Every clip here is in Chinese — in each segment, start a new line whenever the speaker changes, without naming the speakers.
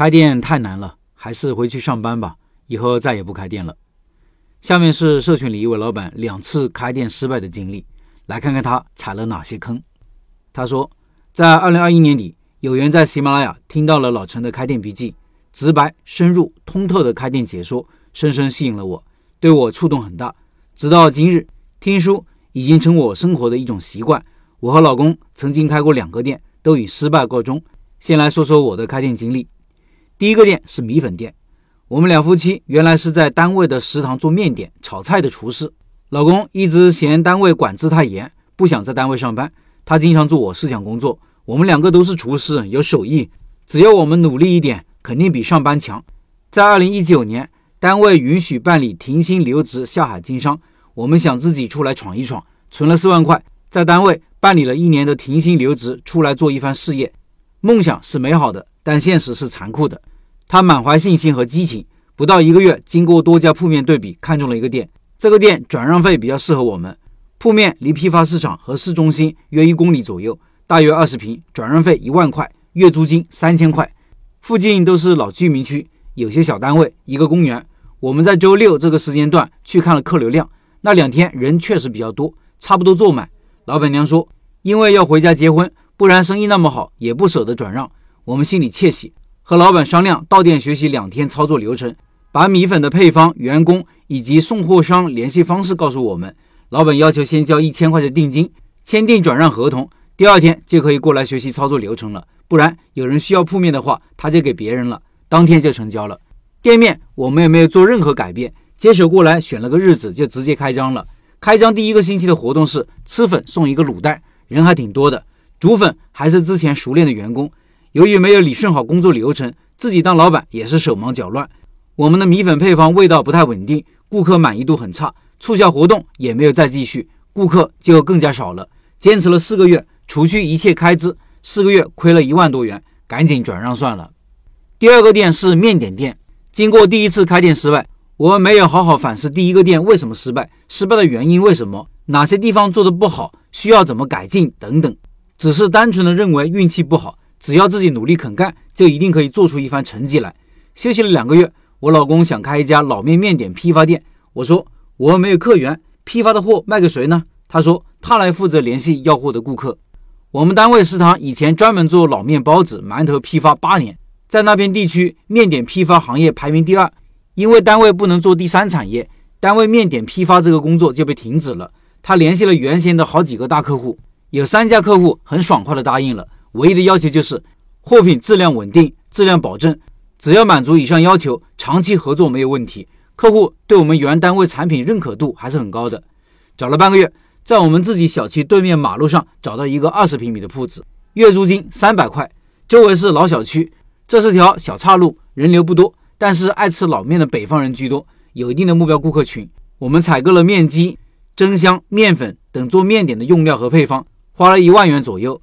开店太难了，还是回去上班吧，以后再也不开店了。下面是社群里一位老板两次开店失败的经历，来看看他踩了哪些坑。他说，在二零二一年底，有缘在喜马拉雅听到了老陈的开店笔记，直白、深入、通透的开店解说，深深吸引了我，对我触动很大。直到今日，听书已经成我生活的一种习惯。我和老公曾经开过两个店，都以失败告终。先来说说我的开店经历。第一个店是米粉店，我们两夫妻原来是在单位的食堂做面点、炒菜的厨师。老公一直嫌单位管制太严，不想在单位上班。他经常做我思想工作，我们两个都是厨师，有手艺，只要我们努力一点，肯定比上班强。在二零一九年，单位允许办理停薪留职、下海经商，我们想自己出来闯一闯，存了四万块，在单位办理了一年的停薪留职，出来做一番事业。梦想是美好的，但现实是残酷的。他满怀信心和激情，不到一个月，经过多家铺面对比，看中了一个店。这个店转让费比较适合我们。铺面离批发市场和市中心约一公里左右，大约二十平，转让费一万块，月租金三千块。附近都是老居民区，有些小单位，一个公园。我们在周六这个时间段去看了客流量，那两天人确实比较多，差不多坐满。老板娘说，因为要回家结婚，不然生意那么好也不舍得转让。我们心里窃喜，和老板商量到店学习两天操作流程，把米粉的配方、员工以及送货商联系方式告诉我们。老板要求先交一千块的定金，签订转让合同，第二天就可以过来学习操作流程了。不然有人需要铺面的话，他就给别人了，当天就成交了。店面我们也没有做任何改变，接手过来选了个日子就直接开张了。开张第一个星期的活动是吃粉送一个卤蛋，人还挺多的。煮粉还是之前熟练的员工，由于没有理顺好工作流程，自己当老板也是手忙脚乱。我们的米粉配方味道不太稳定，顾客满意度很差。促销活动也没有再继续，顾客就更加少了。坚持了四个月，除去一切开支，四个月亏了一万多元，赶紧转让算了。第二个店是面点店，经过第一次开店失败，我们没有好好反思第一个店为什么失败，失败的原因为什么，哪些地方做的不好，需要怎么改进等等，只是单纯的认为运气不好，只要自己努力肯干，就一定可以做出一番成绩来。休息了两个月，我老公想开一家老面面点批发店，我说。我没有客源，批发的货卖给谁呢？他说他来负责联系要货的顾客。我们单位食堂以前专门做老面、包子、馒头批发八年，在那边地区面点批发行业排名第二。因为单位不能做第三产业，单位面点批发这个工作就被停止了。他联系了原先的好几个大客户，有三家客户很爽快的答应了，唯一的要求就是货品质量稳定、质量保证，只要满足以上要求，长期合作没有问题。客户对我们原单位产品认可度还是很高的。找了半个月，在我们自己小区对面马路上找到一个二十平米的铺子，月租金三百块，周围是老小区。这是条小岔路，人流不多，但是爱吃老面的北方人居多，有一定的目标顾客群。我们采购了面机、蒸箱、面粉等做面点的用料和配方，花了一万元左右。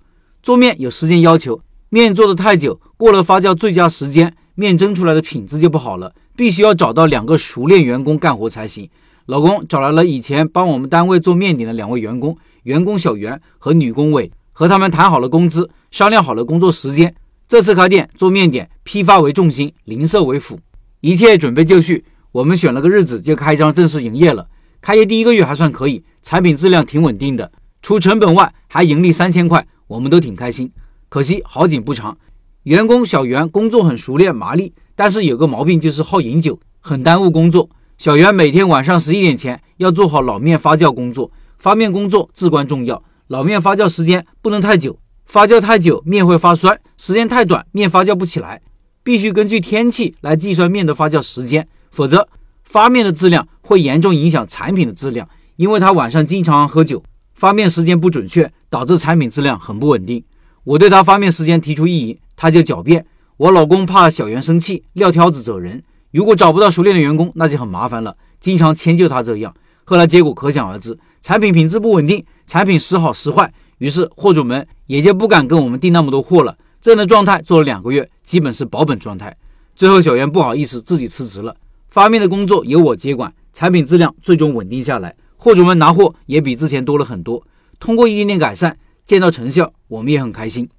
做面有时间要求，面做的太久，过了发酵最佳时间，面蒸出来的品质就不好了。必须要找到两个熟练员工干活才行。老公找来了以前帮我们单位做面点的两位员工，员工小袁和女工伟，和他们谈好了工资，商量好了工作时间。这次开店做面点，批发为重心，零售为辅，一切准备就绪。我们选了个日子就开张正式营业了。开业第一个月还算可以，产品质量挺稳定的，除成本外还盈利三千块，我们都挺开心。可惜好景不长，员工小袁工作很熟练麻利。但是有个毛病，就是好饮酒，很耽误工作。小袁每天晚上十一点前要做好老面发酵工作，发面工作至关重要。老面发酵时间不能太久，发酵太久面会发酸；时间太短，面发酵不起来。必须根据天气来计算面的发酵时间，否则发面的质量会严重影响产品的质量。因为他晚上经常喝酒，发面时间不准确，导致产品质量很不稳定。我对他发面时间提出异议，他就狡辩。我老公怕小袁生气，撂挑子走人。如果找不到熟练的员工，那就很麻烦了。经常迁就他这样，后来结果可想而知，产品品质不稳定，产品时好时坏，于是货主们也就不敢跟我们订那么多货了。这样的状态做了两个月，基本是保本状态。最后小袁不好意思自己辞职了，发面的工作由我接管，产品质量最终稳定下来，货主们拿货也比之前多了很多。通过一点点改善，见到成效，我们也很开心。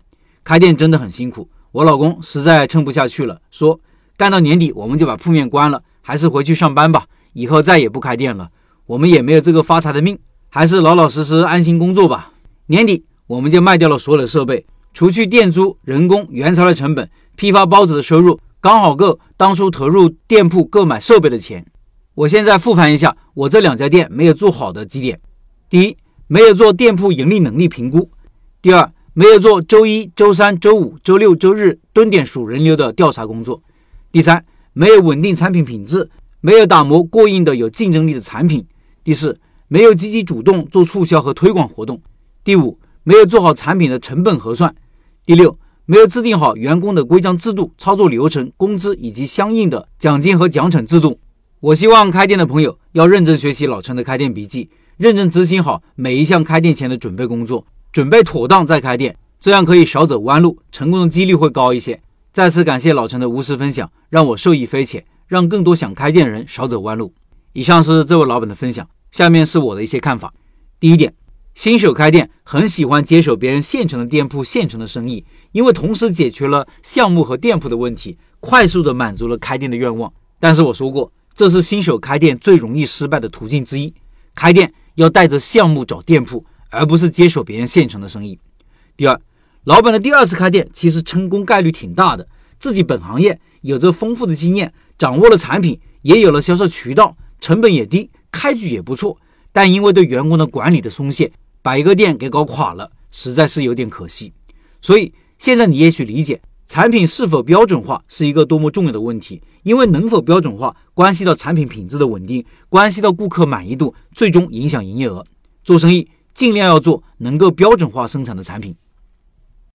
开店真的很辛苦。我老公实在撑不下去了，说干到年底我们就把铺面关了，还是回去上班吧，以后再也不开店了。我们也没有这个发财的命，还是老老实实安心工作吧。年底我们就卖掉了所有的设备，除去店租、人工、原材料成本，批发包子的收入刚好够当初投入店铺购买设备的钱。我现在复盘一下，我这两家店没有做好的几点：第一，没有做店铺盈利能力评估；第二，没有做周一周三周五周六周日蹲点数人流的调查工作；第三，没有稳定产品品质，没有打磨过硬的有竞争力的产品；第四，没有积极主动做促销和推广活动；第五，没有做好产品的成本核算；第六，没有制定好员工的规章制度、操作流程、工资以及相应的奖金和奖惩制度。我希望开店的朋友要认真学习老陈的开店笔记，认真执行好每一项开店前的准备工作，准备妥当再开店，这样可以少走弯路，成功的几率会高一些。再次感谢老陈的无私分享，让我受益匪浅，让更多想开店的人少走弯路。以上是这位老板的分享，下面是我的一些看法。第一点，新手开店很喜欢接手别人现成的店铺、现成的生意，因为同时解决了项目和店铺的问题，快速的满足了开店的愿望。但是我说过。这是新手开店最容易失败的途径之一。开店要带着项目找店铺，而不是接手别人现成的生意。第二，老板的第二次开店其实成功概率挺大的，自己本行业有着丰富的经验，掌握了产品，也有了销售渠道，成本也低，开局也不错。但因为对员工的管理的松懈，把一个店给搞垮了，实在是有点可惜。所以现在你也许理解。产品是否标准化是一个多么重要的问题，因为能否标准化关系到产品品质的稳定，关系到顾客满意度，最终影响营业额。做生意尽量要做能够标准化生产的产品。